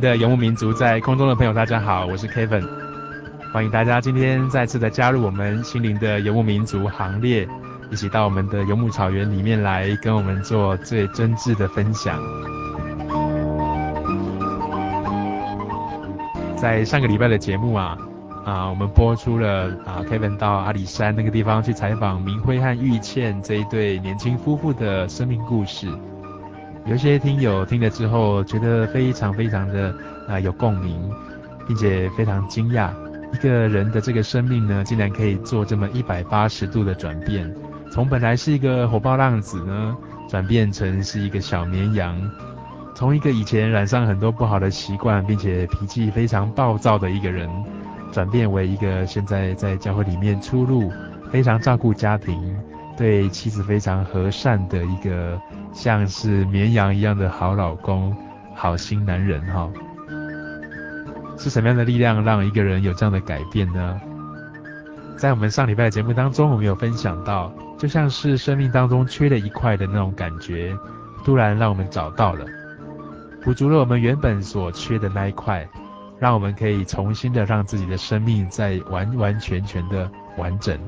的游牧民族，在空中的朋友，大家好，我是 Kevin，欢迎大家今天再次的加入我们心灵的游牧民族行列，一起到我们的游牧草原里面来，跟我们做最真挚的分享。在上个礼拜的节目啊，啊，我们播出了啊，Kevin 到阿里山那个地方去采访明辉和玉倩这一对年轻夫妇的生命故事。有些听友听了之后，觉得非常非常的啊、有共鸣，并且非常惊讶，一个人的这个生命呢，竟然可以做这么一百八十度的转变，从本来是一个火爆浪子呢，转变成是一个小绵羊，从一个以前染上很多不好的习惯，并且脾气非常暴躁的一个人，转变为一个现在在教会里面出入，非常照顾家庭，对妻子非常和善的一个像是绵羊一样的好老公、好心男人哈。是什么样的力量让一个人有这样的改变呢？在我们上礼拜的节目当中，我们有分享到，就像是生命当中缺了一块的那种感觉，突然让我们找到了，补足了我们原本所缺的那一块，让我们可以重新的让自己的生命再完完全全的完整。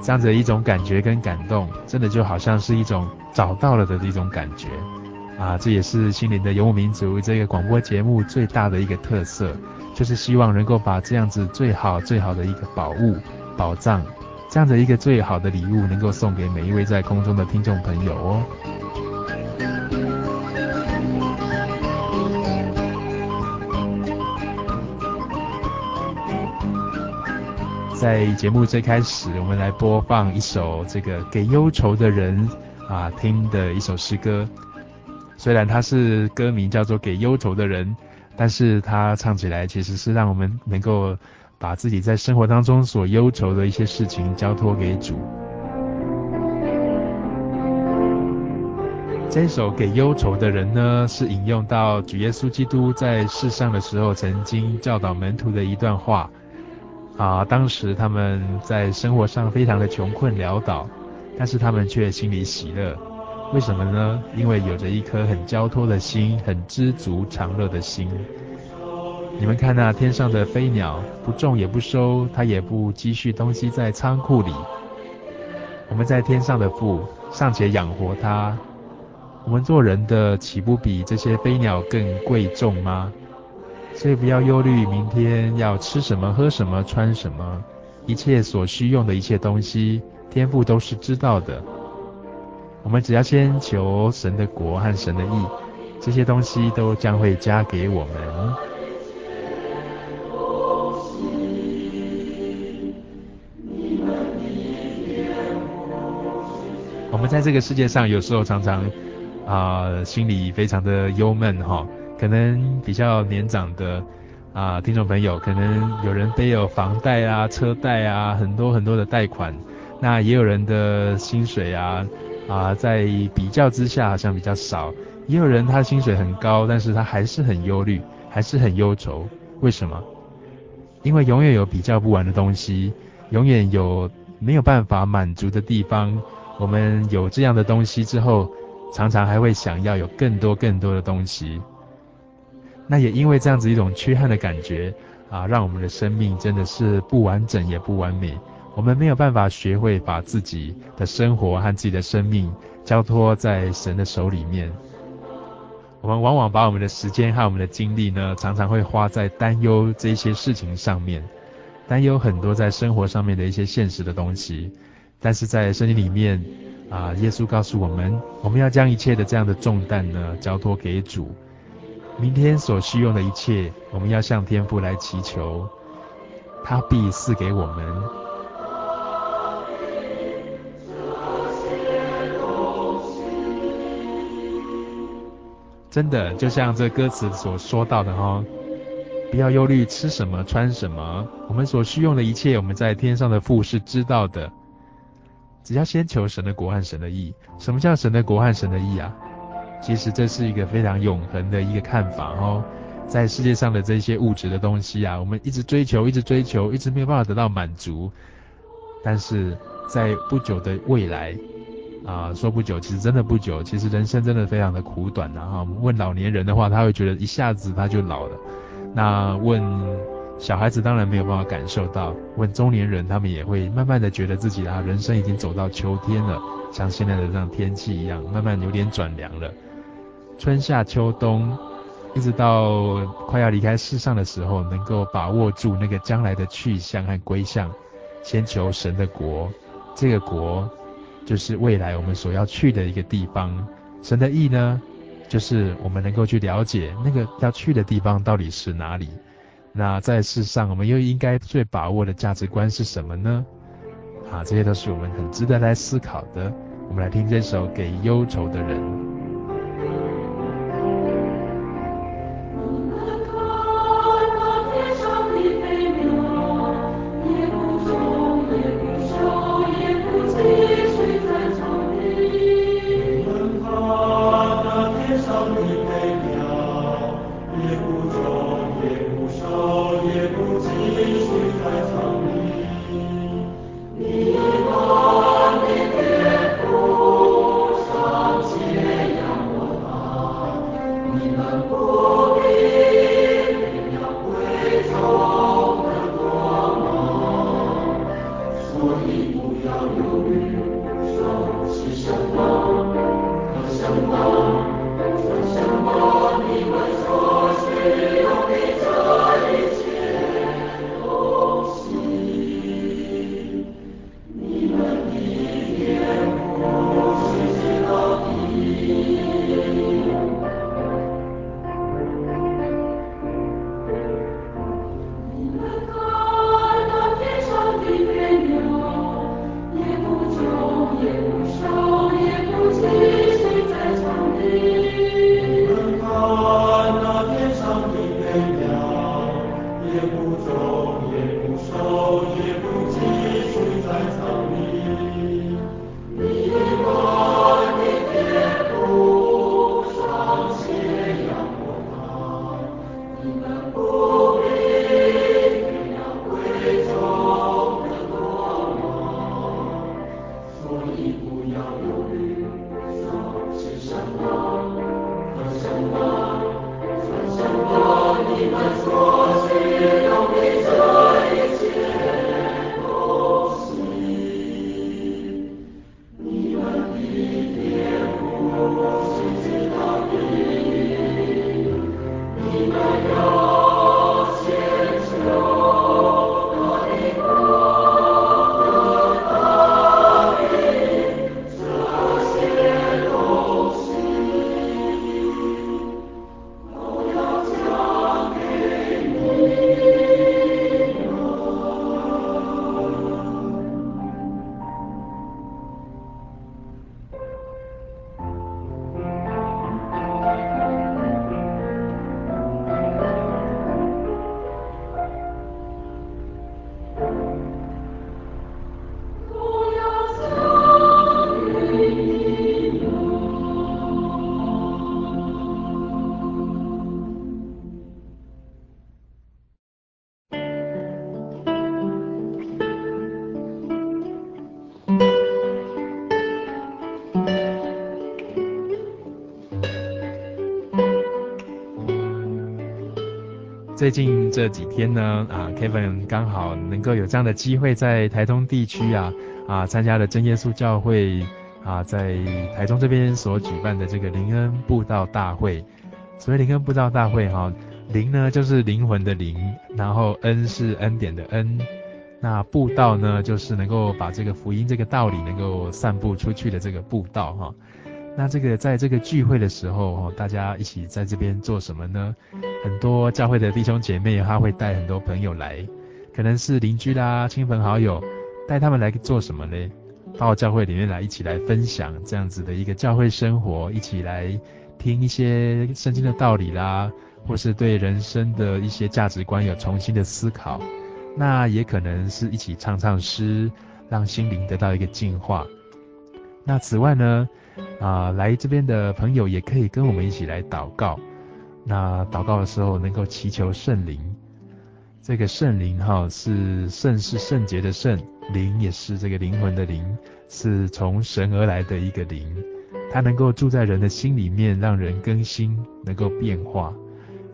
这样子一种感觉跟感动，真的就好像是一种找到了的一种感觉啊！这也是心灵的游牧民族这个广播节目最大的一个特色，就是希望能够把这样子最好最好的一个宝物、宝藏，这样子一个最好的礼物，能够送给每一位在空中的听众朋友哦。在节目最开始，我们来播放一首这个给忧愁的人啊听的一首诗歌。虽然它是歌名叫做《给忧愁的人》，但是它唱起来其实是让我们能够把自己在生活当中所忧愁的一些事情交托给主。这首《给忧愁的人》呢，是引用到主耶稣基督在世上的时候曾经教导门徒的一段话。啊，当时他们在生活上非常的穷困潦倒，但是他们却心里喜乐。为什么呢？因为有着一颗很交托的心，很知足常乐的心。你们看那天上的飞鸟，不种也不收，它也不积蓄东西在仓库里。我们在天上的父尚且养活它，我们做人的岂不比这些飞鸟更贵重吗？所以不要忧虑明天要吃什么、喝什么、穿什么，一切所需用的一切东西，天父都是知道的。我们只要先求神的国和神的意，这些东西都将会加给我们。我们在这个世界上，有时候常常啊、心里非常的忧闷哈。可能比较年长的啊、听众朋友，可能有人背有房贷啊、车贷啊，很多很多的贷款。那也有人的薪水啊啊、在比较之下好像比较少。也有人他薪水很高，但是他还是很忧虑，还是很忧愁。为什么？因为永远有比较不完的东西，永远有没有办法满足的地方。我们有这样的东西之后，常常还会想要有更多更多的东西。那也因为这样子一种缺憾的感觉啊，让我们的生命真的是不完整也不完美。我们没有办法学会把自己的生活和自己的生命交托在神的手里面。我们往往把我们的时间和我们的精力呢，常常会花在担忧这些事情上面，担忧很多在生活上面的一些现实的东西。但是在圣经里面啊，耶稣告诉我们，我们要将一切的这样的重担呢，交托给主。明天所需用的一切，我们要向天父来祈求，他必赐给我们。真的，就像这歌词所说到的哈，不要忧虑吃什么穿什么，我们所需用的一切，我们在天上的父是知道的。只要先求神的国和神的意。什么叫神的国和神的意啊？其实这是一个非常永恒的一个看法哦。在世界上的这些物质的东西啊，我们一直追求，一直追求，一直没有办法得到满足。但是在不久的未来。啊，说不久，其实真的不久。其实人生真的非常的苦短呐、啊。哈，问老年人的话，他会觉得一下子他就老了。那问小孩子，当然没有办法感受到。问中年人，他们也会慢慢的觉得自己啊，人生已经走到秋天了，像现在的这样天气一样，慢慢有点转凉了。春夏秋冬，一直到快要离开世上的时候，能够把握住那个将来的去向和归向，先求神的国，这个国。就是未来我们所要去的一个地方，神的意呢，就是我们能够去了解那个要去的地方到底是哪里。那在世上，我们又应该最把握的价值观是什么呢？啊，这些都是我们很值得来思考的。我们来听这首《给忧愁的人》。最近这几天呢，啊，Kevin 刚好能够有这样的机会在台中地区啊，啊，参加了真耶稣教会啊，在台中这边所举办的这个灵恩布道大会。所谓灵恩布道大会哈，灵呢就是灵魂的灵，然后恩是恩典的恩，那布道呢就是能够把这个福音这个道理能够散布出去的这个布道哈。那这个在这个聚会的时候哈，大家一起在这边做什么呢？很多教会的弟兄姐妹，他会带很多朋友来，可能是邻居啦、亲朋好友，带他们来做什么呢？到教会里面来，一起来分享这样子的一个教会生活，一起来听一些圣经的道理啦，或是对人生的一些价值观有重新的思考。那也可能是一起唱唱诗，让心灵得到一个净化。那此外呢，啊、来这边的朋友也可以跟我们一起来祷告。那祷告的时候能够祈求圣灵，这个圣灵哈是圣是圣洁的圣，灵也是这个灵魂的灵，是从神而来的一个灵，它能够住在人的心里面，让人更新，能够变化。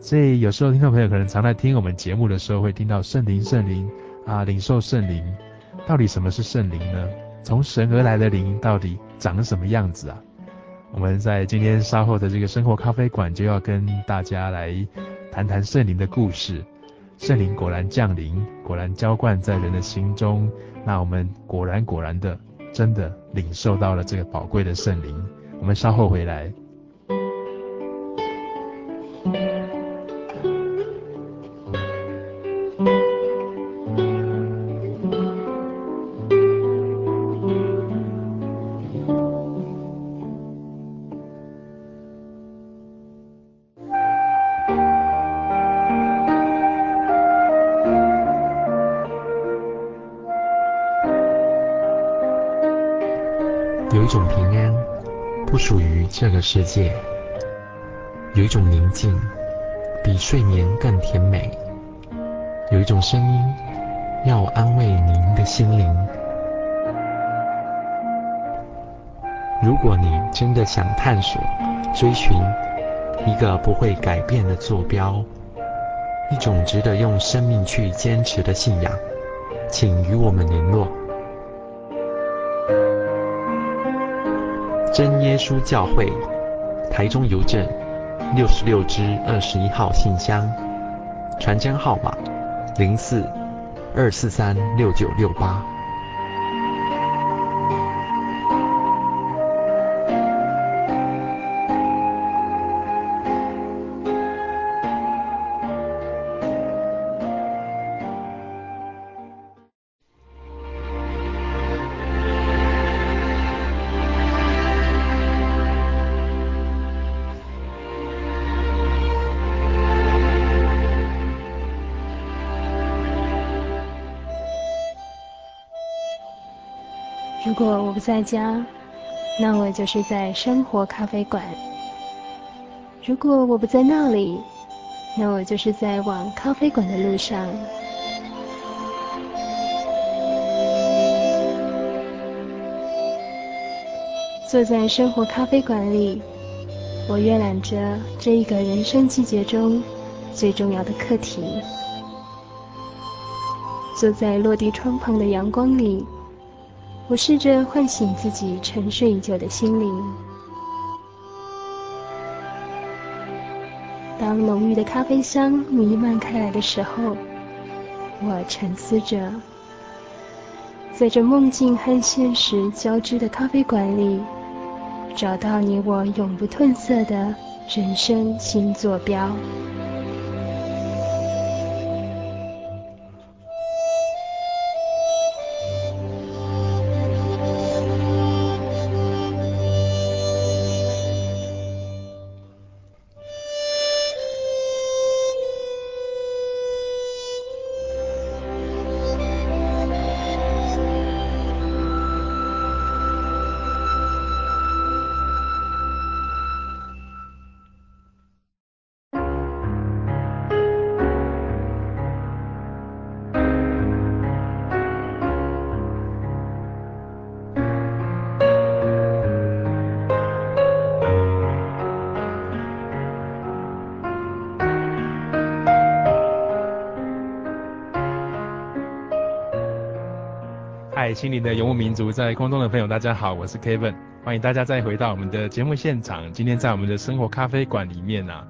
所以有时候听众朋友可能常在听我们节目的时候，会听到圣灵圣灵啊，领受圣灵。到底什么是圣灵呢？从神而来的灵到底长什么样子啊？我们在今天稍后的这个生活咖啡馆就要跟大家来谈谈圣灵的故事。圣灵果然降临，果然浇灌在人的心中。那我们果然果然的，真的领受到了这个宝贵的圣灵。我们稍后回来。一种声音，要安慰您的心灵。如果你真的想探索、追寻一个不会改变的坐标，一种值得用生命去坚持的信仰，请与我们联络。真耶稣教会，台中邮政六十六支二十一号信箱，传真号码零四二四三六九六八。如果我不在家，那我就是在生活咖啡馆；如果我不在那里，那我就是在往咖啡馆的路上。坐在生活咖啡馆里，我阅览着这一个人生季节中最重要的课题。坐在落地窗旁的阳光里。我试着唤醒自己沉睡已久的心灵。当浓郁的咖啡香弥漫开来的时候，我沉思着，在这梦境和现实交织的咖啡馆里，找到你我永不褪色的人生新坐标。嗨，心灵的游牧民族，在空中的朋友，大家好，我是 Kevin，欢迎大家再回到我们的节目现场。今天在我们的生活咖啡馆里面啊，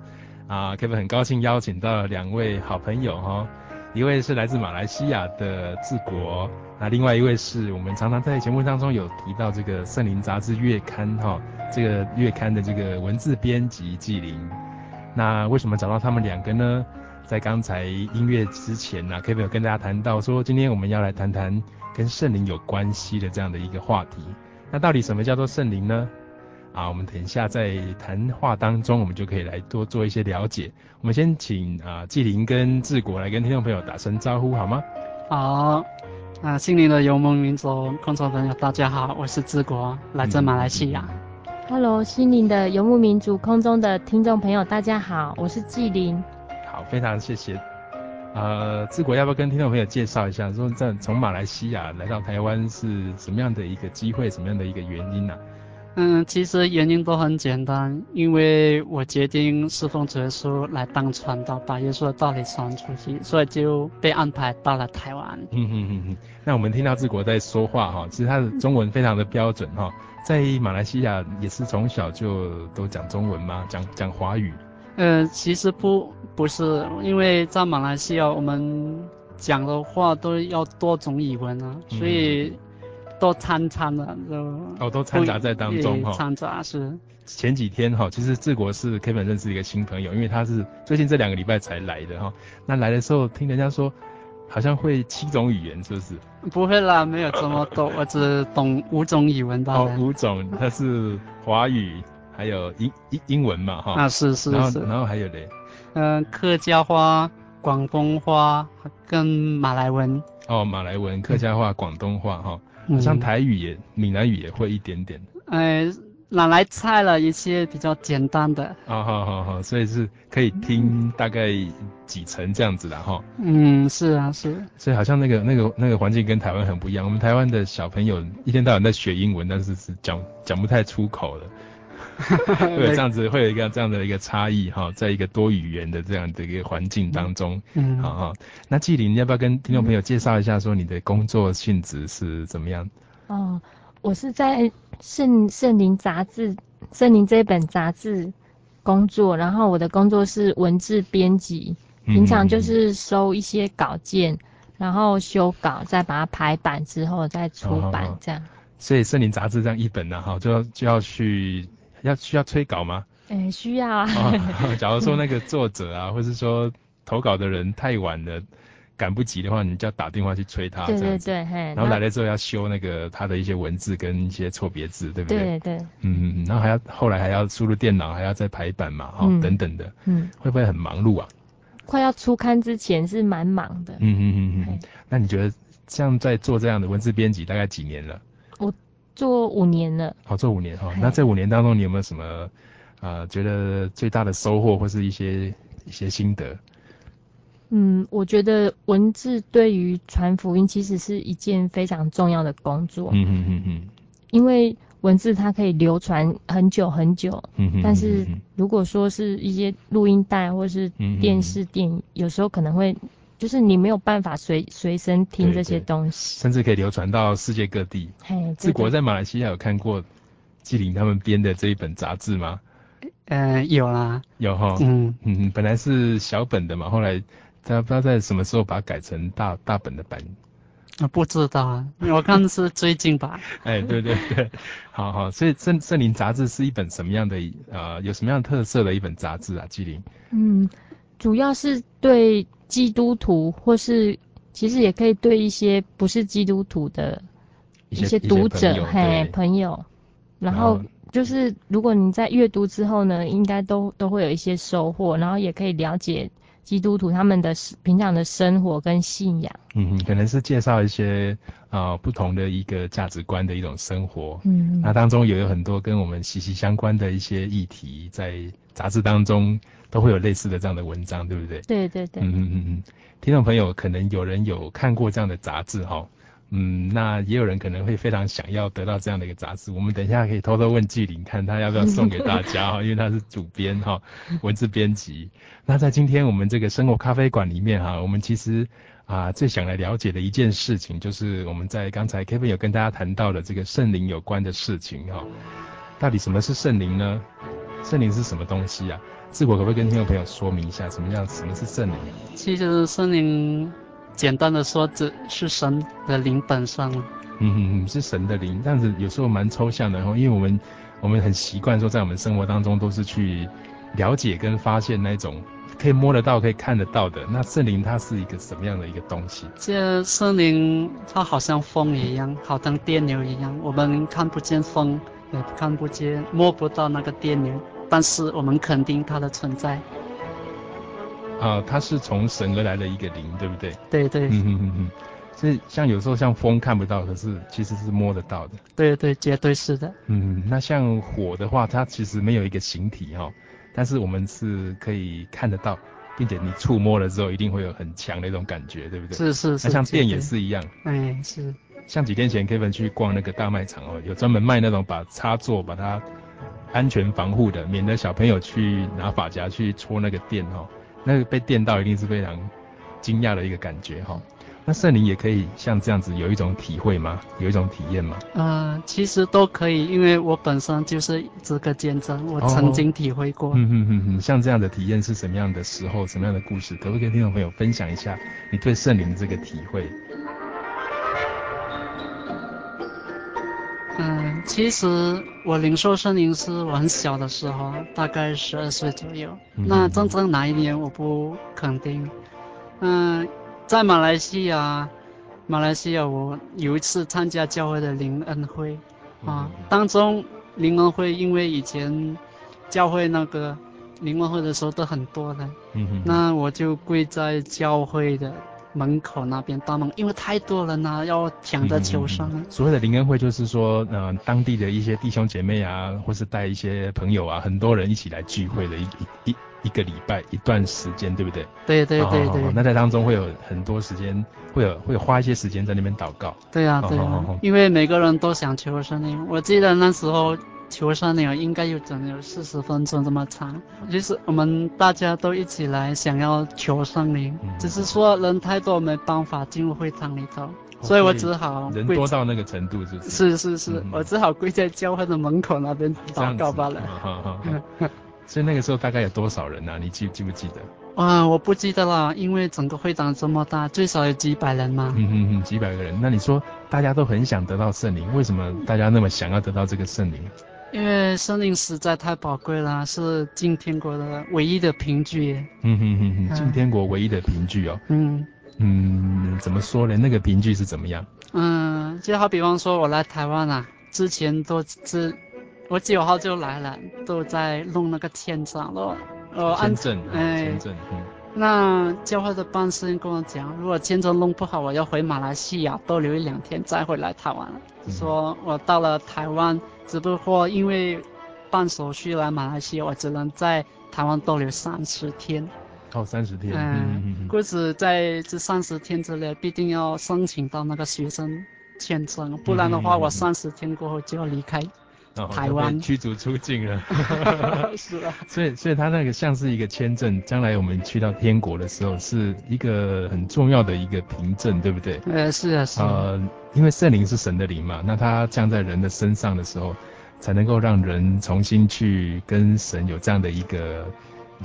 啊，Kevin 很高兴邀请到了两位好朋友哈、哦，一位是来自马来西亚的治国，那另外一位是我们常常在节目当中有提到这个圣灵杂志月刊哈、哦，这个月刊的这个文字编辑纪灵。那为什么找到他们两个呢？在刚才音乐之前呢、啊、Kevin 有跟大家谈到说，今天我们要来谈谈跟圣灵有关系的这样的一个话题。那到底什么叫做圣灵呢？啊，我们等一下在谈话当中，我们就可以来多做一些了解。我们先请啊纪灵跟志国来跟听众朋友打声招呼好吗？好，啊，心灵的游牧民族，观众朋友大家好，我是志国，来自马来西亚。嗯、Hello，心灵的游牧民族空中的听众朋友大家好，我是纪灵。好，非常谢谢。呃，志国要不要跟听众朋友介绍一下，说在从马来西亚来到台湾是什么样的一个机会，什么样的一个原因呢、啊？嗯，其实原因都很简单，因为我决定侍奉耶稣来当传道，把耶稣的道理传出去，所以就被安排到了台湾。嗯哼哼哼。那我们听到志国在说话哈，其实他的中文非常的标准哈，在马来西亚也是从小就都讲中文吗？讲讲华语？呃，其实不不是，因为在马来西亚我们讲的话都要多种语文啊，嗯、所以都掺掺的就哦，都掺杂在当中哈。掺杂是。前几天哈，其实治国是 Kevin 认识一个新朋友，因为他是最近这两个礼拜才来的哈。那来的时候听人家说，好像会七种语言，是不是？不会啦，没有这么多，我只懂五种语文吧。哦，五种，他是华语。还有英英英文嘛，哈啊是是是，然后然后还有嘞，嗯、呃、客家话、广东话跟马来文。哦，马来文、客家话、广东话哈，好像台语也、嗯、闽南语也会一点点。哎、呃，拿来猜了一些比较简单的。啊好好好，所以是可以听大概几层这样子的哈。嗯，是啊是。所以好像那个那个那个环境跟台湾很不一样，我们台湾的小朋友一天到晚在学英文，但是是讲讲不太出口的。对，这样子会有一个这样的一个差异哈，在一个多语言的这样的一个环境当中，嗯，好哈。那纪林，你要不要跟听众朋友介绍一下，说你的工作性质是怎么样？哦，我是在圣圣灵杂志，圣灵这一本杂志工作，然后我的工作是文字编辑，平常就是收一些稿件，嗯、然后修稿，再把它排版之后再出版这样。哦、所以圣林杂志这样一本呢，哈，就要就要去。要需要催稿吗？哎、欸，需要啊、哦。假如说那个作者啊，或是说投稿的人太晚了，赶不及的话，你就要打电话去催他。对对对，然后来了之后要修那个他的一些文字跟一些错别字，对不对？对对。嗯嗯，然后还要后来还要输入电脑，还要再排版嘛，哈、嗯，等等的。嗯。会不会很忙碌啊？快要出刊之前是蛮忙的。嗯嗯嗯嗯。那你觉得像在做这样的文字编辑大概几年了？我。做五年了，好，做五年哈。那这五年当中，你有没有什么啊、呃、觉得最大的收获或是一些一些心得？嗯，我觉得文字对于传福音其实是一件非常重要的工作。嗯嗯嗯嗯。因为文字它可以流传很久很久。嗯哼。但是如果说是一些录音带或是电视电影，有时候可能会。就是你没有办法随随身听这些东西，甚至可以流传到世界各地。嘿，治国在马来西亚有看过纪灵他们编的这一本杂志吗？呃，有啦，有哈。嗯嗯，本来是小本的嘛，后来他不知道在什么时候把它改成大大本的版。啊，不知道啊，我看是最近吧。哎，对对对，好好，所以圣圣灵杂志是一本什么样的呃，有什么样特色的一本杂志啊？纪灵。嗯，主要是对。基督徒，或是其实也可以对一些不是基督徒的一些读者，嘿，朋友。然后就是，如果你在阅读之后呢，应该都都会有一些收获，然后也可以了解基督徒他们的平常的生活跟信仰。嗯，可能是介绍一些啊、呃、不同的一个价值观的一种生活。嗯，那当中也有很多跟我们息息相关的一些议题，在杂志当中。都会有类似的这样的文章，对不对？对对对。嗯嗯嗯嗯，听众朋友可能有人有看过这样的杂志哈，嗯，那也有人可能会非常想要得到这样的一个杂志。我们等一下可以偷偷问纪灵，看他要不要送给大家哈，因为他是主编哈，文字编辑。那在今天我们这个生活咖啡馆里面哈，我们其实啊最想来了解的一件事情，就是我们在刚才 Kevin 有跟大家谈到的这个圣灵有关的事情哈。到底什么是圣灵呢？圣灵是什么东西啊？自我可不可以跟听众朋友说明一下，什么叫什么是圣灵？其实圣灵。简单的说，只是神的灵本身。嗯是神的灵，这样子有时候蛮抽象的。然后，因为我们我们很习惯说，在我们生活当中都是去了解跟发现那种可以摸得到、可以看得到的。那圣灵它是一个什么样的一个东西？这圣灵它好像风一样，好像电流一样。我们看不见风，也看不见、摸不到那个电流，但是我们肯定它的存在。啊，它是从神而来的一个灵，对不对？对对。嗯嗯嗯嗯。所以像有时候像风看不到，可是其实是摸得到的。对对，绝对是的。嗯，那像火的话，它其实没有一个形体哈，但是我们是可以看得到，并且你触摸了之后，一定会有很强的一种感觉，对不对？是是是。那像电也是一样。哎，是。像几天前 Kevin 去逛那个大卖场哦，有专门卖那种把插座把它安全防护的，免得小朋友去拿发夹去戳那个电哦。那个被电到一定是非常惊讶的一个感觉哈。那圣灵也可以像这样子有一种体会吗？有一种体验吗？呃，其实都可以，因为我本身就是这个见证，我曾经体会过。嗯哼哼哼，像这样的体验是什么样的时候？什么样的故事？可不可以跟听众朋友分享一下你对圣灵的这个体会？嗯，其实我领受圣灵是我很小的时候，大概十二岁左右。嗯、那真正哪一年我不肯定。嗯，在马来西亚，马来西亚我有一次参加教会的灵恩会，啊，嗯、当中灵恩会因为以前教会那个灵恩会的时候都很多的，那我就跪在教会的。门口那边大门，因为太多人了，要抢着求生。嗯嗯嗯。所谓的灵恩会，就是说，呃，当地的一些弟兄姐妹啊，或是带一些朋友啊，很多人一起来聚会的一一一一个礼拜一段时间，对不对？对对对对。哦，那在当中会有很多时间，会有会花一些时间在那边祷告。对啊对啊，因为每个人都想求生灵。我记得那时候。求圣灵应该有整有四十分钟这么长，就是我们大家都一起来想要求圣灵，嗯、只是说人太多没办法进入会场里头，哦、所以我只好人多到那个程度是不是？是是是，嗯、我只好跪在教会的门口那边祷告罢了。所以那个时候大概有多少人啊？你记记不记得？啊，我不记得了，因为整个会场这么大，最少有几百人嘛。嗯嗯嗯，几百个人。那你说大家都很想得到圣灵，为什么大家那么想要得到这个圣灵？因为森林实在太宝贵了，是进天国的唯一的凭据。嗯哼哼哼，进天国唯一的凭据哦。嗯嗯，怎么说呢？那个凭据是怎么样？嗯，就好比方说，我来台湾啊，之前都是我九号就来了，都在弄那个签证了。哦，签证，哎，签证，嗯。那教会的办事人跟我讲，如果签证弄不好，我要回马来西亚多留一两天再回来台湾。嗯、说我到了台湾。只不过因为办手续来马来西亚，我只能在台湾逗留三十天。哦，三十天。嗯嗯嗯。故此在这三十天之内，必定要申请到那个学生签证，不然的话，我三十天过后就要离开台湾。驱逐出境了。是啊。所以，所以他那个像是一个签证，将来我们去到天国的时候，是一个很重要的一个凭证，对不对？呃，是啊，是啊。呃因为圣灵是神的灵嘛，那它降在人的身上的时候，才能够让人重新去跟神有这样的一个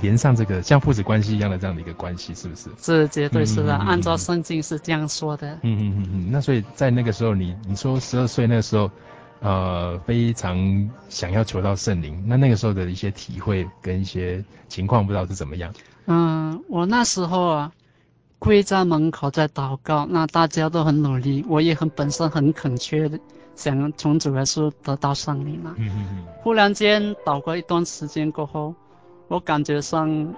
连上这个像父子关系一样的这样的一个关系，是不是？是，绝对是的。按照圣经是这样说的。嗯嗯嗯嗯。那所以在那个时候你，你你说十二岁那个时候，呃，非常想要求到圣灵，那那个时候的一些体会跟一些情况，不知道是怎么样？嗯，我那时候啊。跪在门口在祷告，那大家都很努力，我也很本身很恳切的想从主耶稣得到圣灵嘛。嗯嗯。忽然间祷告一段时间过后，我感觉上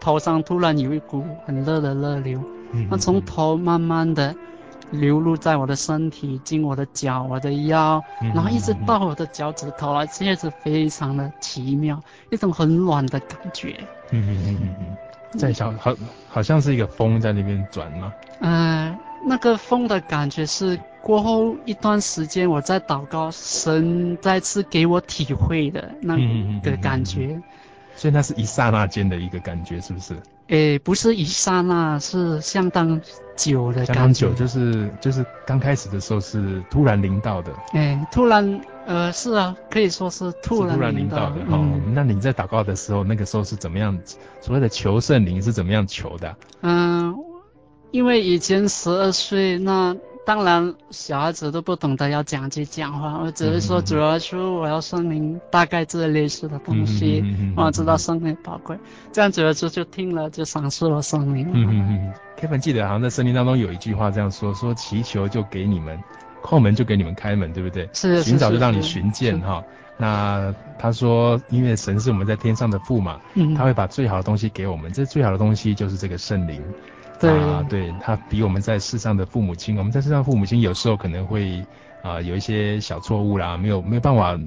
头上突然有一股很热的热流，嗯，那从头慢慢的流露在我的身体，经我的脚、我的腰，然后一直到我的脚趾头，而且是非常的奇妙，一种很暖的感觉。嗯嗯嗯嗯嗯。在小好好像是一个风在那边转吗？嗯、呃，那个风的感觉是过后一段时间我在祷告，神再次给我体会的那个感觉。嗯嗯嗯嗯嗯所以那是一刹那间的一个感觉，是不是？诶，不是一刹那，是相当久的感觉。相当久，就是就是刚开始的时候是突然临到的。诶，突然，呃，是啊，可以说是突然临到的。突然临到的。哦，嗯，那你在祷告的时候，那个时候是怎么样？所谓的求圣灵是怎么样求的？嗯，因为以前十二岁那。当然，小孩子都不懂得要讲就讲话，我只是说主要说我要声明，大概这类似的东西，我知道圣灵宝贵，这样主要说就听了就赏赐了圣灵。嗯嗯嗯，Kevin 记得好像在圣经当中有一句话这样说：说祈求就给你们，叩门就给你们开门，对不对？是。寻找就让你寻见哈。那他说，因为神是我们在天上的父嘛，嗯，他会把最好的东西给我们，这最好的东西就是这个圣灵。对啊，对，他比我们在世上的父母亲，我们在世上父母亲有时候可能会啊、呃、有一些小错误啦，没有没有办法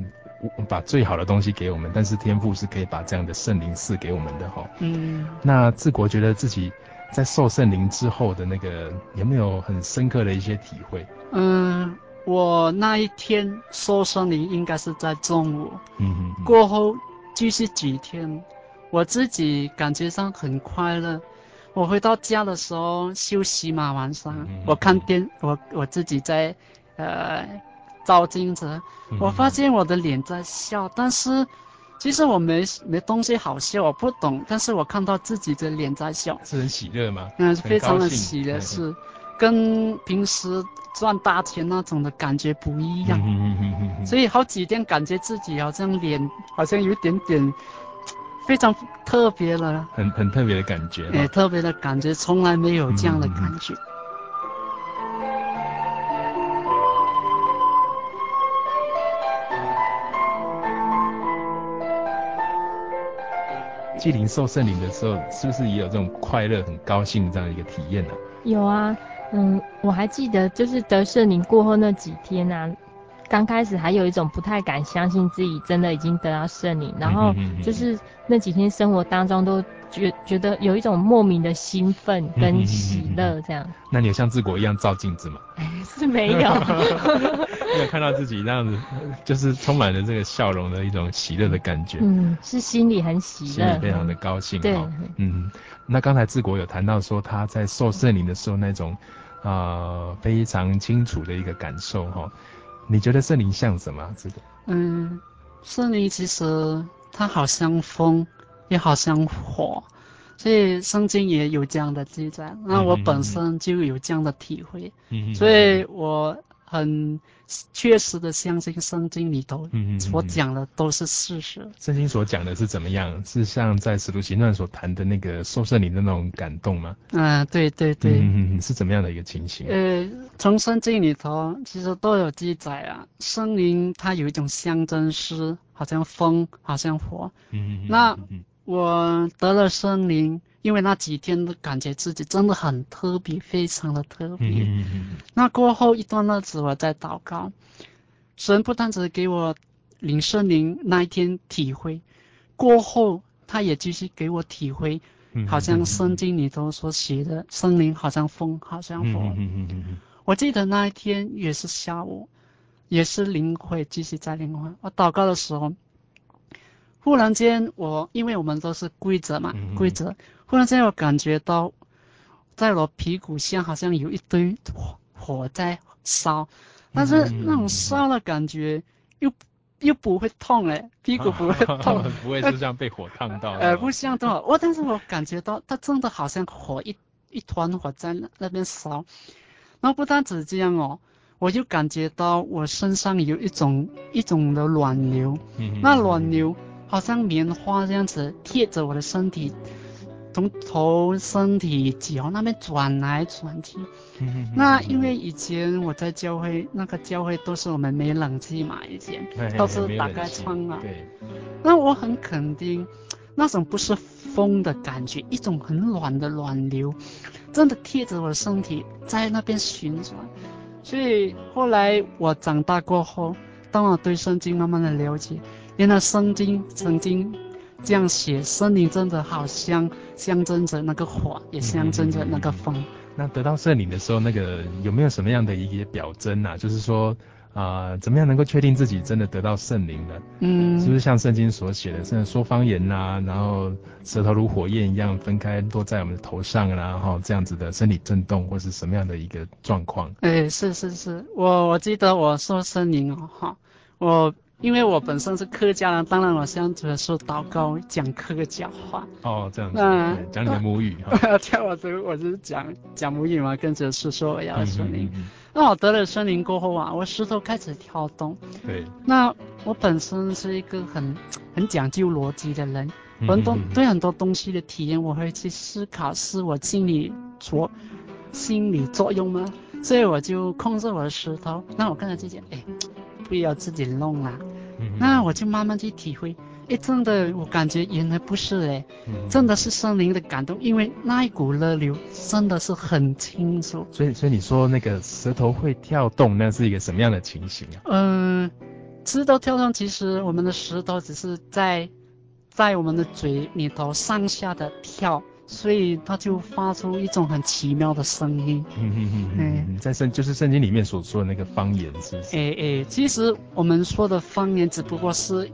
把最好的东西给我们，但是天父是可以把这样的圣灵赐给我们的哈。嗯。那治国觉得自己在受圣灵之后的那个有没有很深刻的一些体会？嗯，我那一天受圣灵应该是在中午，嗯哼嗯，过后继续几天，我自己感觉上很快乐。我回到家的时候休息嘛，晚上、嗯、我看电，我我自己在，呃，照镜子、嗯，我发现我的脸在笑，但是其实我没没东西好笑，我不懂，但是我看到自己的脸在笑，是很喜乐吗？嗯，非常的喜乐，是。跟平时赚大钱那种的感觉不一样，嗯嗯嗯，所以好几天感觉自己好像脸好像有一点点。非常特别了，很很特别的感觉，哎，特别的感觉，从来没有这样的感觉。继领受圣灵的时候，是不是也有这种快乐、很高兴这样一个体验呢？有啊，嗯，我还记得，就是得圣灵过后那几天啊。刚开始还有一种不太敢相信自己真的已经得到圣灵，然后就是那几天生活当中都觉觉得有一种莫名的兴奋跟喜乐这样。那你有像治国一样照镜子吗？是没有。没有看到自己那样子，就是充满了这个笑容的一种喜乐的感觉。嗯，是心里很喜乐，心里非常的高兴。对，嗯，那刚才治国有谈到说他在受圣灵的时候那种啊、呃、非常清楚的一个感受哈。你觉得圣灵像什么？这个？嗯，圣灵其实它好像风，也好像火，所以圣经也有这样的记载。那我本身就有这样的体会，嗯、所以我很确实的相信圣经里头所讲的都是事实。圣、嗯、经所讲的是怎么样？是像在使徒行传所谈的那个受圣灵的那种感动吗？嗯，对对对。嗯，是怎么样的一个情形？呃，从圣经里头其实都有记载啊。圣灵它有一种象征诗，好像风，好像火嗯。嗯，那我得了圣灵。因为那几天都感觉自己真的很特别，非常的特别。嗯嗯。那过后一段日子，我在祷告，神不单只给我领圣灵那一天体会，过后他也继续给我体会，好像圣经里头所写的森林好像风，好像火。嗯嗯。我记得那一天也是下午，也是灵会继续在灵会。我祷告的时候，忽然间我因为我们都是跪着嘛，跪着。忽然间，我感觉到，在我屁股下好像有一堆火火在烧，但是那种烧的感觉又又不会痛哎，屁股不会痛，不会是像被火烫到。呃，不像的，我但是我感觉到它真的好像火一一团火在那那边烧，然后不单只这样哦，我就感觉到我身上有一种一种的暖流，那暖流好像棉花这样子贴着我的身体。从头、身体、脚那边转来转去，那因为以前我在教会，那个教会都是我们没冷气嘛，以前都是打开窗啊。对。那我很肯定，那种不是风的感觉，一种很暖的暖流，真的贴着我的身体在那边旋转。所以后来我长大过后，当我对圣经慢慢的了解，原来圣经曾经。这样写，圣灵真的好像象征着那个火，也象征着那个风，那得到圣灵的时候，那个有没有什么样的一些表征啊？就是说。啊、呃，怎么样能够确定自己真的得到圣灵呢？嗯，是不是像圣经所写的，像说方言呐、啊，然后舌头如火焰一样分开落在我们的头上，然后这样子的身体震动，或是什么样的一个状况？哎，是是是，我我记得我说圣灵哦，哈，我。因为我本身是客家人，当然我现在主要是祷告讲客家话。哦，这样子。那讲你的母语哈。对，我就我是讲讲母语嘛，跟着是说我要圣灵。那我得了圣灵过后啊，我石头开始跳动。对。那我本身是一个很很讲究逻辑的人，很多对很多东西的体验，我会去思考，是我心理作心理作用吗？所以我就控制我的石头。那我跟着自己，哎。不要自己弄啦，嗯，那我就慢慢去体会。哎，真的，我感觉原来不是哎，嗯，真的是森林的感动，因为那一股热流真的是很清楚。所以，所以你说那个舌头会跳动，那是一个什么样的情形啊？嗯，舌头跳动，其实我们的舌头只是在在我们的嘴里头上下的跳。所以他就发出一种很奇妙的声音。嗯嗯嗯嗯，在圣就是圣经里面所说的那个方言，是不是？哎哎，其实我们说的方言只不过是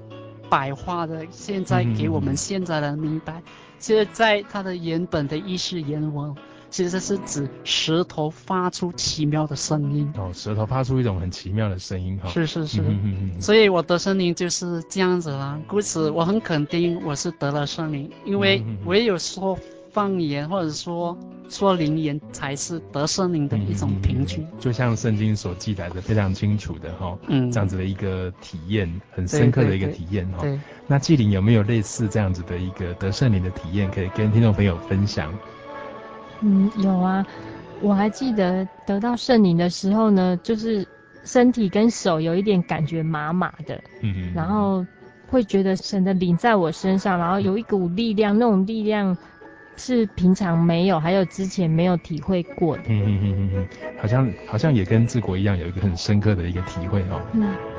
白话的，现在给我们现在人明白。其实在它的原本的意识原文，其实是指舌头发出奇妙的声音。哦，舌头发出一种很奇妙的声音哈。是是是。嗯嗯嗯。所以我的声音就是这样子啦。故此，我很肯定我是得了圣灵，因为我也有说。方言或者说说灵言才是得圣灵的一种凭据，嗯，就像圣经所记载的非常清楚的哈，嗯，这样子的一个体验，很深刻的一个体验哈。那纪灵有没有类似这样子的一个得圣灵的体验，可以跟听众朋友分享？嗯，有啊，我还记得得到圣灵的时候呢，就是身体跟手有一点感觉麻麻的，嗯嗯，然后会觉得神的灵在我身上，然后有一股力量，那种力量。是平常没有，还有之前没有体会过的。嗯嗯嗯嗯，好像好像也跟治国一样，有一个很深刻的一个体会哦。嗯。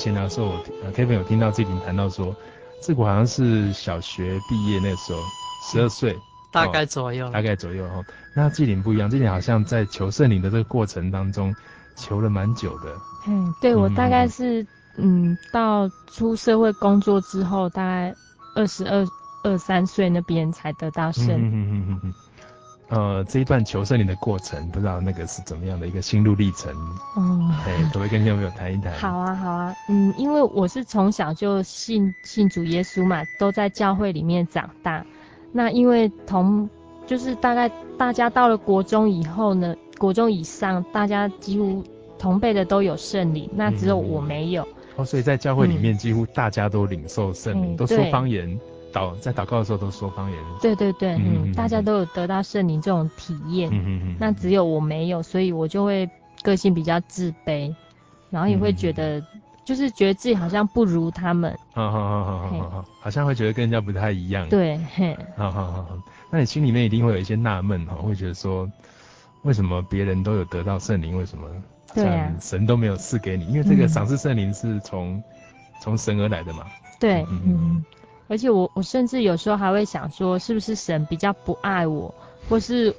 闲聊的时候，我呃 Kevin 有听到纪灵谈到说，志国好像是小学毕业那时候，十二岁，大概左右，哦、大概左右哈。那纪灵不一样，纪灵好像在求圣灵的这个过程当中，求了蛮久的。嗯，对，我大概是嗯，到出社会工作之后，大概二十二、二三岁那边才得到圣灵。嗯嗯嗯嗯嗯。呃，这一段求圣灵的过程，不知道那个是怎么样的一个心路历程。嗯，哎，可不可以跟小朋友谈一谈？好啊，好啊。嗯，因为我是从小就信信主耶稣嘛，都在教会里面长大。那因为同就是大概大家到了国中以后呢，国中以上，大家几乎同辈的都有圣灵，那只有我没有。嗯、哦，所以在教会里面，几乎大家都领受圣灵，嗯、都说方言。祷在祷告的时候都说方言。对对对，嗯，嗯，大家都有得到圣灵这种体验。嗯嗯嗯。那只有我没有，所以我就会个性比较自卑，然后也会觉得，嗯、就是觉得自己好像不如他们。好好好好好好好，好像会觉得跟人家不太一样。对，嘿。好好好好，那你心里面一定会有一些纳闷哈，会觉得说，为什么别人都有得到圣灵，为什么像神都没有赐给你？因为这个赏赐圣灵是从从、嗯、神而来的嘛。对，嗯。嗯而且我我甚至有时候还会想说，是不是神比较不爱我，或是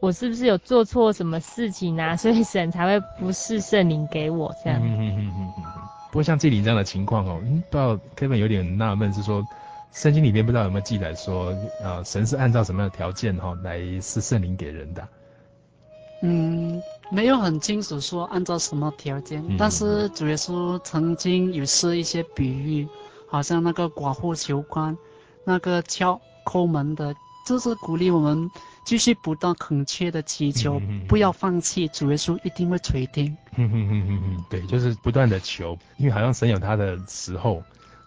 我是不是有做错什么事情啊，所以神才会不是圣灵给我这样。嗯嗯嗯嗯嗯。不过像这里这样的情况哦，嗯，不知道 Kevin 有点纳闷，是说圣经里面不知道有没有记载说，啊、呃，神是按照什么样的条件哈来是圣灵给人的？嗯，没有很清楚说按照什么条件，嗯、但是主耶稣曾经有施一些比喻。好像那个寡妇求官，那个敲抠门的，就是鼓励我们继续不断恳切的祈求，不要放弃，主耶稣一定会垂听。嗯嗯嗯嗯嗯，对，就是不断的求，因为好像神有他的时候，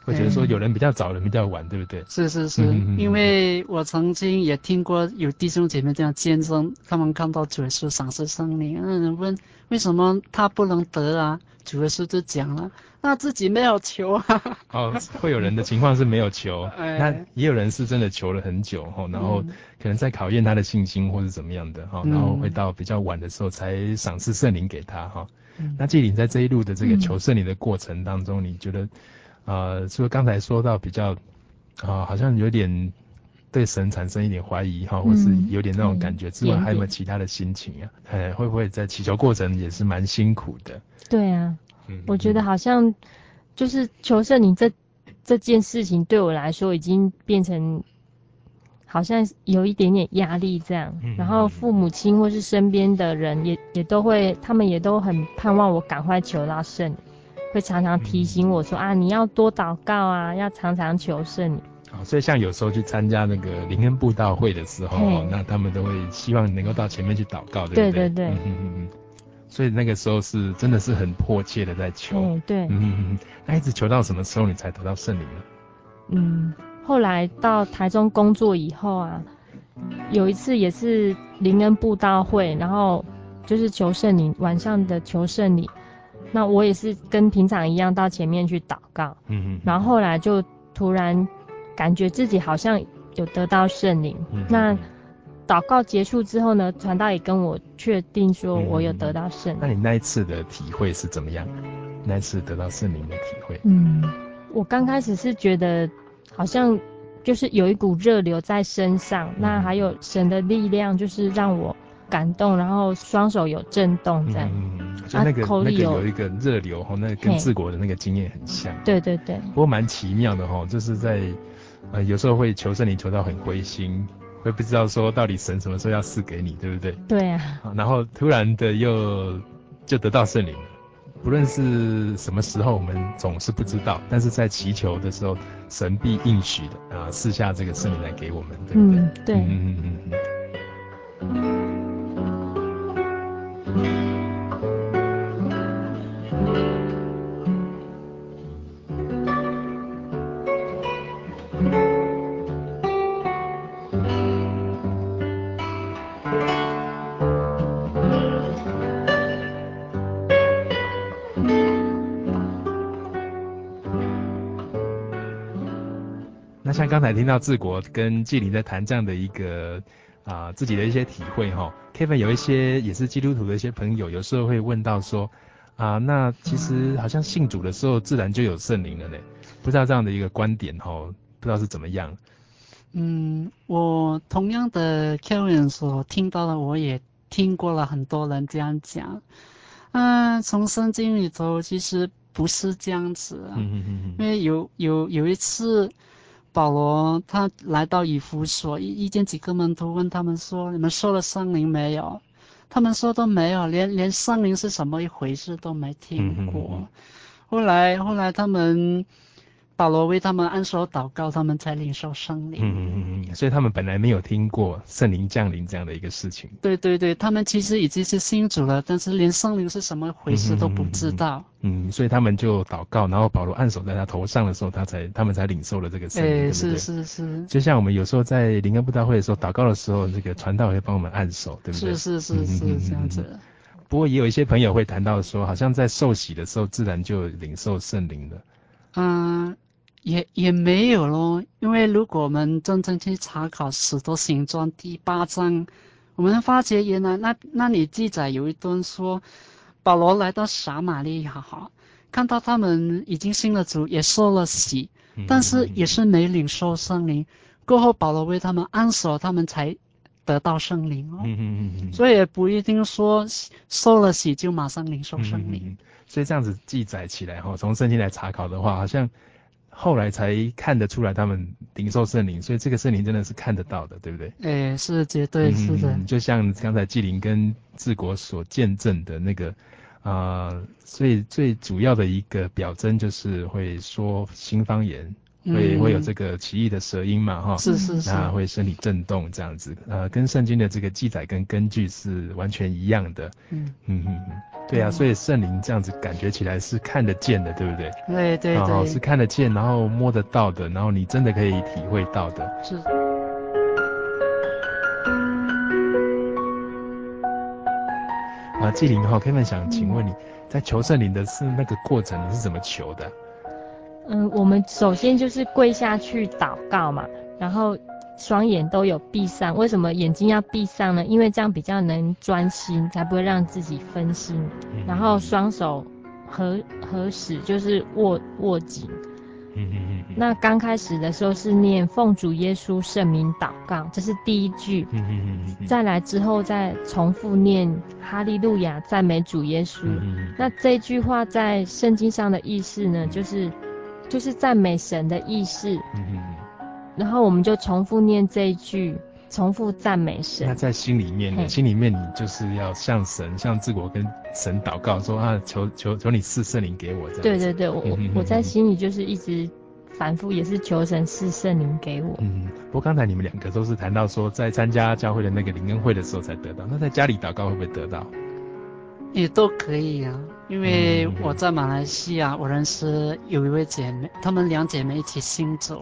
会觉得说有人比较早，人比较晚，对不对？是是是，因为我曾经也听过有弟兄姐妹这样见证，他们看到主耶稣赏赐圣灵，那人问为什么他不能得啊？主耶稣就讲了。那自己没有求啊？哦，会有人的情况是没有求，哎、那也有人是真的求了很久哈，然后可能在考验他的信心或是怎么样的哈，嗯、然后会到比较晚的时候才赏赐圣灵给他哈。嗯、那纪灵在这一路的这个求圣灵的过程当中，嗯、你觉得呃，除了刚才说到比较啊、呃，好像有点对神产生一点怀疑哈，或是有点那种感觉之外，还有没有其他的心情啊？哎，会不会在祈求过程也是蛮辛苦的？对啊。我觉得好像就是求圣灵这这件事情对我来说已经变成好像有一点点压力这样，然后父母亲或是身边的人也也都会，他们也都很盼望我赶快求到圣灵，会常常提醒我说啊，你要多祷告啊，要常常求圣所以像有时候去参加那个灵恩布道会的时候，那他们都会希望能够到前面去祷告，对不对？对对对。嗯嗯嗯。所以那个时候是真的是很迫切的在求，嗯、对，那一直求到什么时候你才得到圣灵呢？嗯，后来到台中工作以后啊，有一次也是灵恩布道会，然后就是求圣灵，晚上的求圣灵，那我也是跟平常一样到前面去祷告，嗯嗯，然后后来就突然感觉自己好像有得到圣灵，嗯、那。祷告结束之后呢，传道也跟我确定说，我有得到圣灵。嗯。那你那一次的体会是怎么样？那一次得到圣灵的体会？嗯，我刚开始是觉得好像就是有一股热流在身上，嗯、那还有神的力量，就是让我感动，然后双手有震动这样。嗯，就那个、那个有一个热流哈，那个跟治国的那个经验很像。对对对。不过蛮奇妙的哈，就是在呃有时候会求圣灵求到很灰心。会不知道说到底神什么时候要赐给你，对不对？对啊。然后突然的又就得到圣灵，不论是什么时候，我们总是不知道。但是在祈求的时候，神必应许的啊，赐下这个圣灵来给我们，对不对？嗯，对。嗯嗯嗯嗯。刚才听到志国跟纪灵在谈这样的一个啊、呃、自己的一些体会哈，Kevin 有一些也是基督徒的一些朋友，有时候会问到说啊、呃，那其实好像信主的时候自然就有圣灵了呢，不知道这样的一个观点哈，不知道是怎么样？嗯，我同样的 Kevin 所听到的，我也听过了很多人这样讲，嗯、呃，从圣经里头其实。不是这样子啊。嗯嗯嗯。因为有有有一次，保罗他来到以弗所，一遇见几个门徒，问他们说：“你们受了圣灵没有？”他们说都没有，连连圣灵是什么一回事都没听过。嗯、后来后来他们。保罗为他们按手祷告，他们才领受圣灵。嗯嗯嗯，所以他们本来没有听过圣灵降临这样的一个事情。对对对，他们其实已经是信主了，但是连圣灵是什么回事都不知道。嗯，所以他们就祷告，然后保罗按手在他头上的时候，他才他们才领受了这个圣灵。对，是是是。就像我们有时候在灵恩布道会的时候祷告的时候，这个传道会帮我们按手，对不对？是是是是这样子。不过也有一些朋友会谈到说，好像在受洗的时候自然就领受圣灵了。嗯。也也没有咯，因为如果我们真正去查考《使徒行传》第八章，我们发觉原来那那里记载有一段说，保罗来到撒玛利亚，哈，看到他们已经信了主，也受了洗，但是也是没领受圣灵。过后保罗为他们按手，他们才得到圣灵哦。嗯嗯嗯。所以也不一定说受了洗就马上领受圣灵。所以这样子记载起来哈，从圣经来查考的话，好像。后来才看得出来他们领受圣灵，所以这个圣灵真的是看得到的，对不对？哎，是绝对是的。嗯，就像刚才纪灵跟治国所见证的那个，啊、呃，最最主要的一个表征就是会说新方言。会会有这个奇异的舌音嘛？哈，是是是，那会身体震动这样子，呃，跟圣经的这个记载跟根据是完全一样的。嗯嗯嗯，对啊，所以圣灵这样子感觉起来是看得见的，对不对？对对对，哦，是看得见，然后摸得到的，然后你真的可以体会到的。是。啊，纪灵哈，Kevin 想请问你在求圣灵的是那个过程，你是怎么求的？嗯，我们首先就是跪下去祷告嘛，然后双眼都有闭上。为什么眼睛要闭上呢？因为这样比较能专心，才不会让自己分心。然后双手合合十，就是握握紧。嗯嗯嗯。那刚开始的时候是念奉主耶稣圣名祷告，这是第一句。嗯嗯嗯。再来之后再重复念哈利路亚赞美主耶稣。嗯。那这句话在圣经上的意思呢，就是。就是赞美神的意识，嗯嗯，然后我们就重复念这一句，重复赞美神。那在心里面呢？心里面你就是要向神、向自我跟神祷告，说啊，求求求你赐圣灵给我这样。对对对，我我在心里就是一直反复，也是求神赐圣灵给我。嗯，不过刚才你们两个都是谈到说，在参加教会的那个灵恩会的时候才得到，那在家里祷告会不会得到？也都可以啊，因为我在马来西亚，我认识有一位姐妹，她们两姐妹一起行走。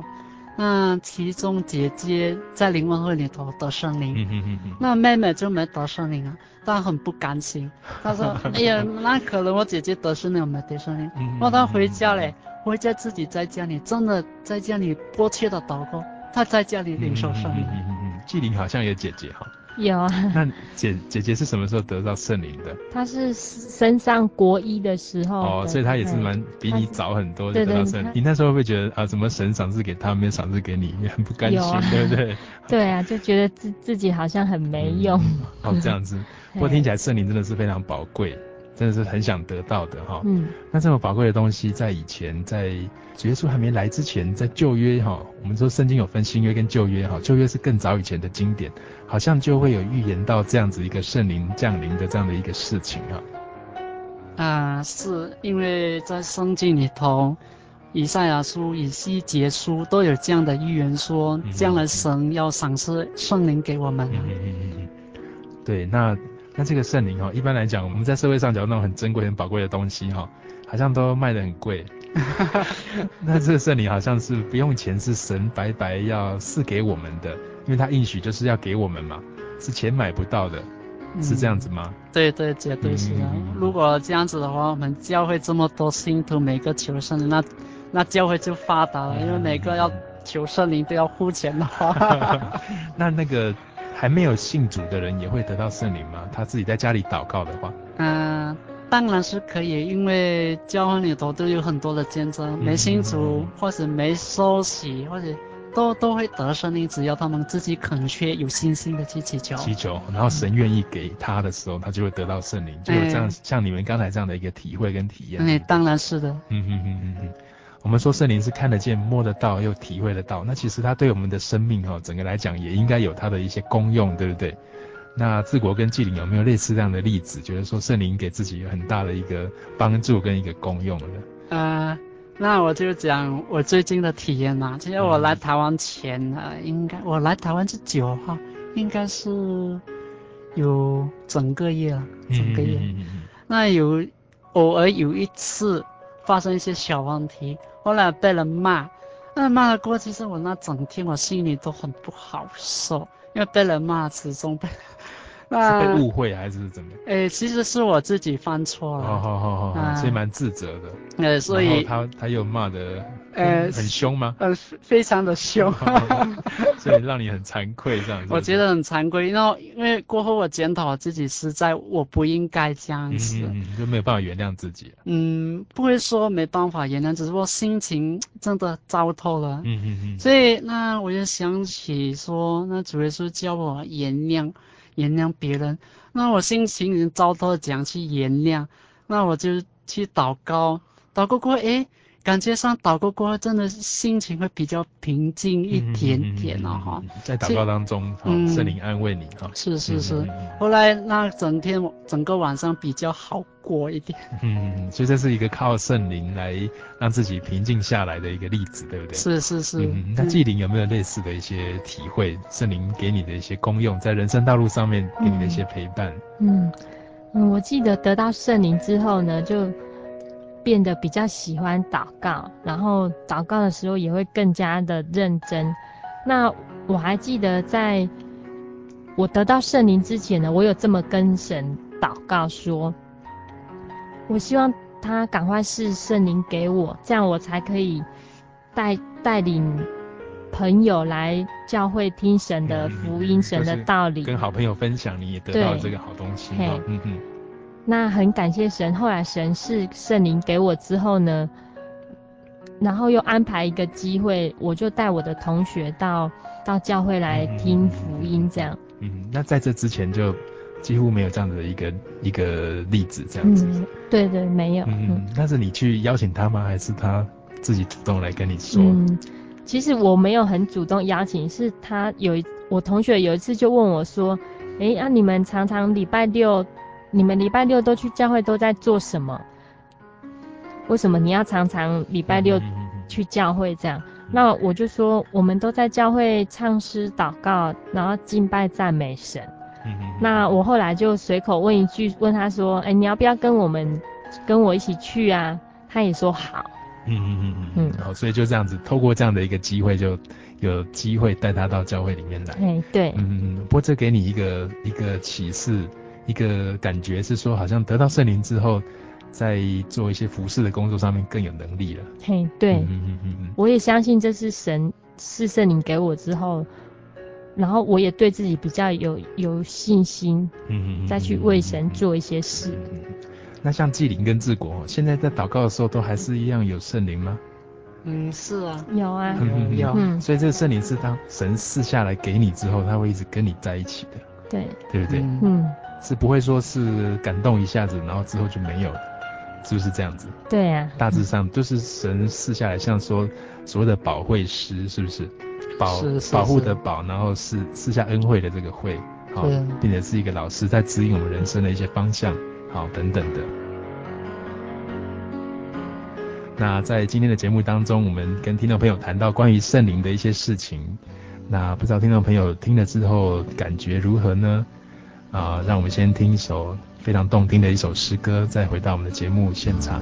那其中姐姐在灵恩会里头得圣灵，那妹妹就没得圣灵啊，她很不甘心。她说：“哎呀，那可能我姐姐得圣灵，我没得圣灵。”然后她回家嘞，回家自己在家里真的在家里迫切的祷告，她在家里领受圣灵。嗯嗯嗯，纪灵好像有姐姐哈。有啊，那姐姐姐是什么时候得到圣灵的？她是升上国一的时候。哦，所以她也是蛮比你早很多就得到圣灵。你那时候会不会觉得啊，怎么神赏赐给他，没有赏赐给你，你很不甘心，啊、对不对？对啊，就觉得自自己好像很没用。嗯、哦，这样子。不过听起来圣灵真的是非常宝贵。真的是很想得到的哈，嗯，那这么宝贵的东西，在以前，在主耶稣还没来之前，在旧约哈，我们说圣经有分新约跟旧约哈，旧约是更早以前的经典，好像就会有预言到这样子一个圣灵降临的这样的一个事情啊。啊，是因为在圣经里头，以赛亚书、以西结书都有这样的预言说，将来神要赏赐圣灵给我们。嗯嗯嗯嗯，对，那。那这个圣灵哈，一般来讲，我们在社会上讲那种很珍贵、很宝贵的东西哈，好像都卖得很贵。那这个圣灵好像是不用钱，是神白白要赐给我们的，因为他应许就是要给我们嘛，是钱买不到的，是这样子吗？嗯、对对，绝对是啊。嗯、如果这样子的话，我们教会这么多信徒，每个求圣灵，那那教会就发达了，嗯、因为每个要求圣灵都要付钱的话。那那个。还没有信主的人也会得到圣灵吗？他自己在家里祷告的话，嗯、呃，当然是可以，因为教会里头都有很多的见证，没信主或者没收洗或者都都会得圣灵，只要他们自己肯缺、有信心的去祈求。祈求，然后神愿意给他的时候，他就会得到圣灵，就有这样、欸、像你们刚才这样的一个体会跟体验。那、欸、当然是的。嗯嗯嗯嗯嗯。我们说圣灵是看得见、摸得到又体会得到，那其实它对我们的生命哈，整个来讲也应该有它的一些功用，对不对？那治国跟纪灵有没有类似这样的例子？觉得说圣灵给自己有很大的一个帮助跟一个功用的？呃，那我就讲我最近的体验嘛。其实我来台湾前呢，嗯、应该我来台湾是九号，应该是有整个月了，整个月。那有偶尔有一次发生一些小问题，后来被人骂。那骂了过，其实我那整天我心里都很不好受，因为被人骂，始终被。是被误会还是怎么？诶、欸，其实是我自己犯错了。好好好好好，所以蛮自责的。呃，所以他他又骂的，呃，很凶吗？呃，非常的凶。所以让你很惭愧这样子。我觉得很惭愧，然后因为过后我检讨我自己，实在我不应该这样子。就没有办法原谅自己。嗯，不会说没办法原谅，只是说心情真的糟透了。嗯嗯嗯。所以那我就想起说，那主耶稣叫我原谅。原谅别人，那我心情已经糟透了，讲去原谅，那我就去祷告，祷告过，诶。感觉上祷告过后，真的心情会比较平静一点点哦哈。在祷告当中，嗯，圣灵安慰你哈。是是是。嗯、后来那整天整个晚上比较好过一点。嗯，所以这是一个靠圣灵来让自己平静下来的一个例子，对不对？是是是。嗯，那纪灵有没有类似的一些体会？圣灵给你的一些功用，在人生道路上面给你的一些陪伴？嗯嗯，我记得得到圣灵之后呢，就。变得比较喜欢祷告，然后祷告的时候也会更加的认真。那我还记得，在我得到圣灵之前呢，我有这么跟神祷告说：我希望他赶快赐圣灵给我，这样我才可以带带领朋友来教会听神的福音、嗯、神的道理，跟好朋友分享，你也得到这个好东西。嗯嗯。那很感谢神，后来神是圣灵给我之后呢，然后又安排一个机会，我就带我的同学到到教会来听福音，这样嗯。嗯，那在这之前就几乎没有这样的一个一个例子，这样子。嗯，对对，没有。嗯嗯。那是你去邀请他吗？还是他自己主动来跟你说？嗯，其实我没有很主动邀请，是他有一我同学有一次就问我说：“诶，啊你们常常礼拜六？”你们礼拜六都去教会都在做什么？为什么你要常常礼拜六去教会这样？那我就说，我们都在教会唱诗、祷告，然后敬拜、赞美神。那我后来就随口问一句，问他说：“哎，你要不要跟我们跟我一起去啊？”他也说好。嗯嗯嗯嗯嗯。好，所以就这样子，透过这样的一个机会，就有机会带他到教会里面来。哎，对。嗯嗯。不过这给你一个一个启示。一个感觉是说，好像得到圣灵之后，在做一些服侍的工作上面更有能力了。嘿，对，嗯嗯嗯嗯，我也相信这是神是圣灵给我之后，然后我也对自己比较有有信心，嗯嗯，再去为神做一些事。嗯嗯嗯、那像纪灵跟治国，现在在祷告的时候都还是一样有圣灵吗？嗯，是啊，有啊，嗯、有。嗯，所以这个圣灵是当神赐下来给你之后，他会一直跟你在一起的。对，对不对？嗯。是不会说是感动一下子，然后之后就没有了，是不是这样子？对呀、啊。大致上就是神赐下来，像说所谓的保惠师，是不是？保保护的保，然后是赐下恩惠的这个惠，好，并且是一个老师在指引我们人生的一些方向，好，等等的。那在今天的节目当中，我们跟听众朋友谈到关于圣灵的一些事情，那不知道听众朋友听了之后感觉如何呢？啊，让我们先听一首非常动听的一首诗歌，再回到我们的节目现场。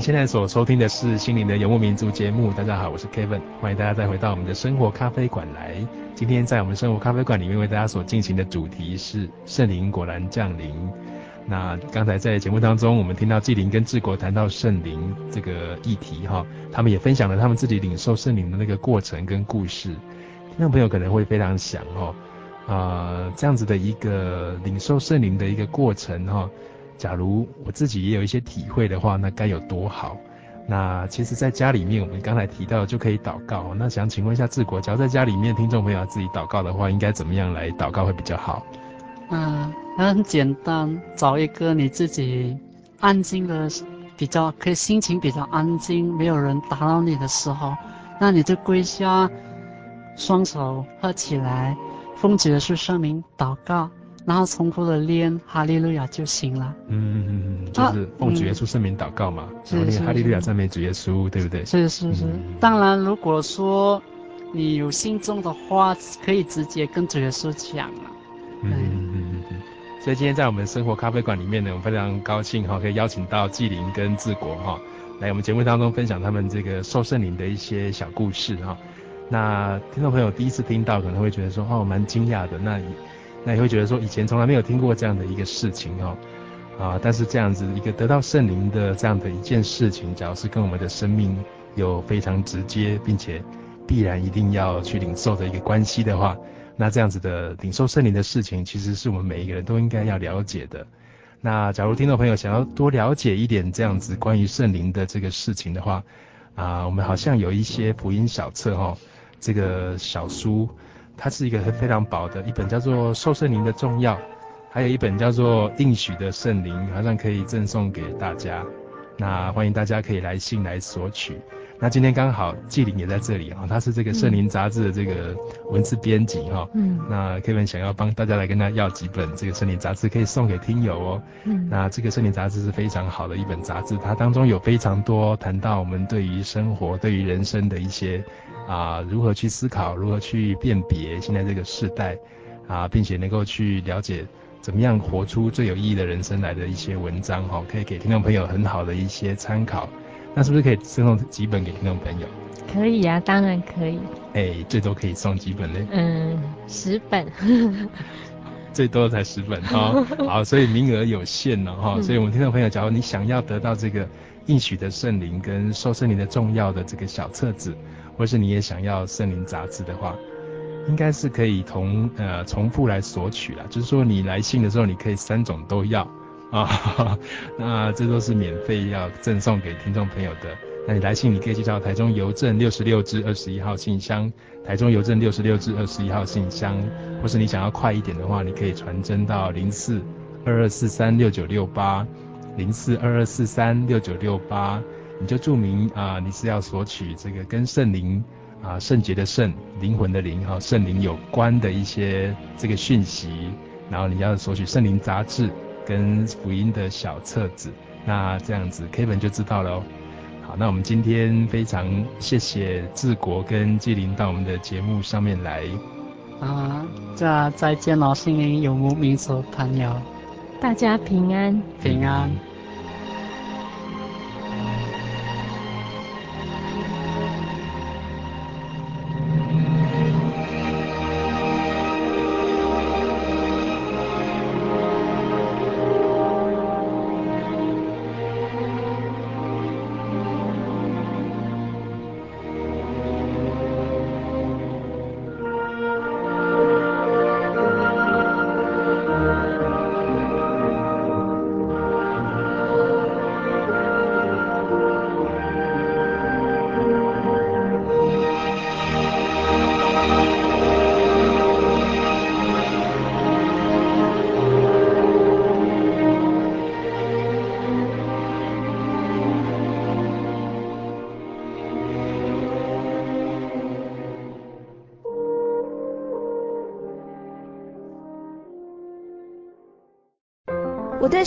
现在所收听的是心灵的游牧民族节目。大家好，我是 Kevin，欢迎大家再回到我们的生活咖啡馆来。今天在我们生活咖啡馆里面为大家所进行的主题是圣灵果然降临。那刚才在节目当中，我们听到纪灵跟志国谈到圣灵这个议题哈，他们也分享了他们自己领受圣灵的那个过程跟故事。听众朋友可能会非常想哦，啊、这样子的一个领受圣灵的一个过程哈。假如我自己也有一些体会的话，那该有多好？那其实，在家里面，我们刚才提到就可以祷告。那想请问一下志国，只要在家里面，听众朋友自己祷告的话，应该怎么样来祷告会比较好？嗯，很简单，找一个你自己安静的、比较可以心情比较安静、没有人打扰你的时候，那你就跪下，双手合起来，奉主耶稣圣名祷告。然后重复的念哈利路亚就行了。嗯嗯嗯，就是奉主耶稣圣名祷告嘛，然后念哈利路亚赞美主耶稣，对不对？是是是。嗯、当然，如果说你有心中的话，可以直接跟主耶稣讲了。嗯嗯嗯嗯。所以今天在我们生活咖啡馆里面呢，我们非常高兴哈，可以邀请到纪灵跟志国哈，来我们节目当中分享他们这个受圣灵的一些小故事哈。那听众朋友第一次听到，可能会觉得说哦，蛮惊讶的。那那也会觉得说，以前从来没有听过这样的一个事情哦，啊，但是这样子一个得到圣灵的这样的一件事情，假如是跟我们的生命有非常直接，并且必然一定要去领受的一个关系的话，那这样子的领受圣灵的事情，其实是我们每一个人都应该要了解的。那假如听众朋友想要多了解一点这样子关于圣灵的这个事情的话，啊，我们好像有一些福音小册哈，这个小书。它是一个非常薄的一本，叫做《受圣灵的重要》，还有一本叫做《应许的圣灵》，好像可以赠送给大家。那欢迎大家可以来信来索取。那今天刚好纪灵也在这里啊，他是这个圣灵杂志的这个文字编辑哈。嗯。那 Kevin 想要帮大家来跟他要几本这个圣灵杂志，可以送给听友哦。嗯。那这个圣灵杂志是非常好的一本杂志，它当中有非常多谈到我们对于生活、对于人生的一些。啊如何去思考，如何去辨别现在这个时代啊，并且能够去了解怎么样活出最有意义的人生来的一些文章哈，可以给听众朋友很好的一些参考。那是不是可以赠送几本给听众朋友？可以啊，当然可以。哎、欸，最多可以送几本呢？嗯，十本。最多才十本哈、哦，好，所以名额有限了哈、哦，所以我们听众朋友，假如你想要得到这个应许的圣灵跟受圣灵的重要的这个小册子，或是你也想要圣灵杂志的话，应该是可以同呃重复来索取啦，就是说你来信的时候，你可以三种都要。啊，那这都是免费要赠送给听众朋友的。那你来信，你可以寄到台中邮政六十六支二十一号信箱，台中邮政六十六支二十一号信箱，或是你想要快一点的话，你可以传真到零四二二四三六九六八，零四二二四三六九六八，你就注明啊、呃，你是要索取这个跟圣灵啊圣洁的圣灵魂的灵哈圣灵有关的一些这个讯息，然后你要索取圣灵杂志跟福音的小册子，那这样子 Kevin 就知道了哦。好，那我们今天非常谢谢治国跟纪灵到我们的节目上面来。啊，这再见了，心灵游牧民族朋友，大家平安，平安。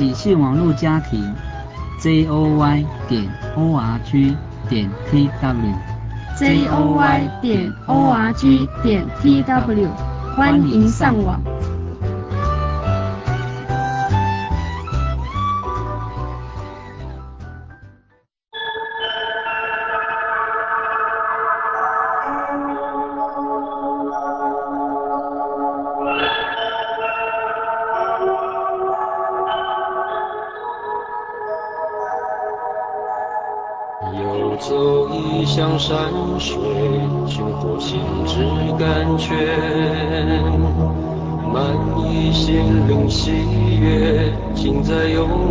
喜讯网络家庭，j o y 点 o r g 点 t w，j o y 点 o r g 点 t w，欢迎上网。满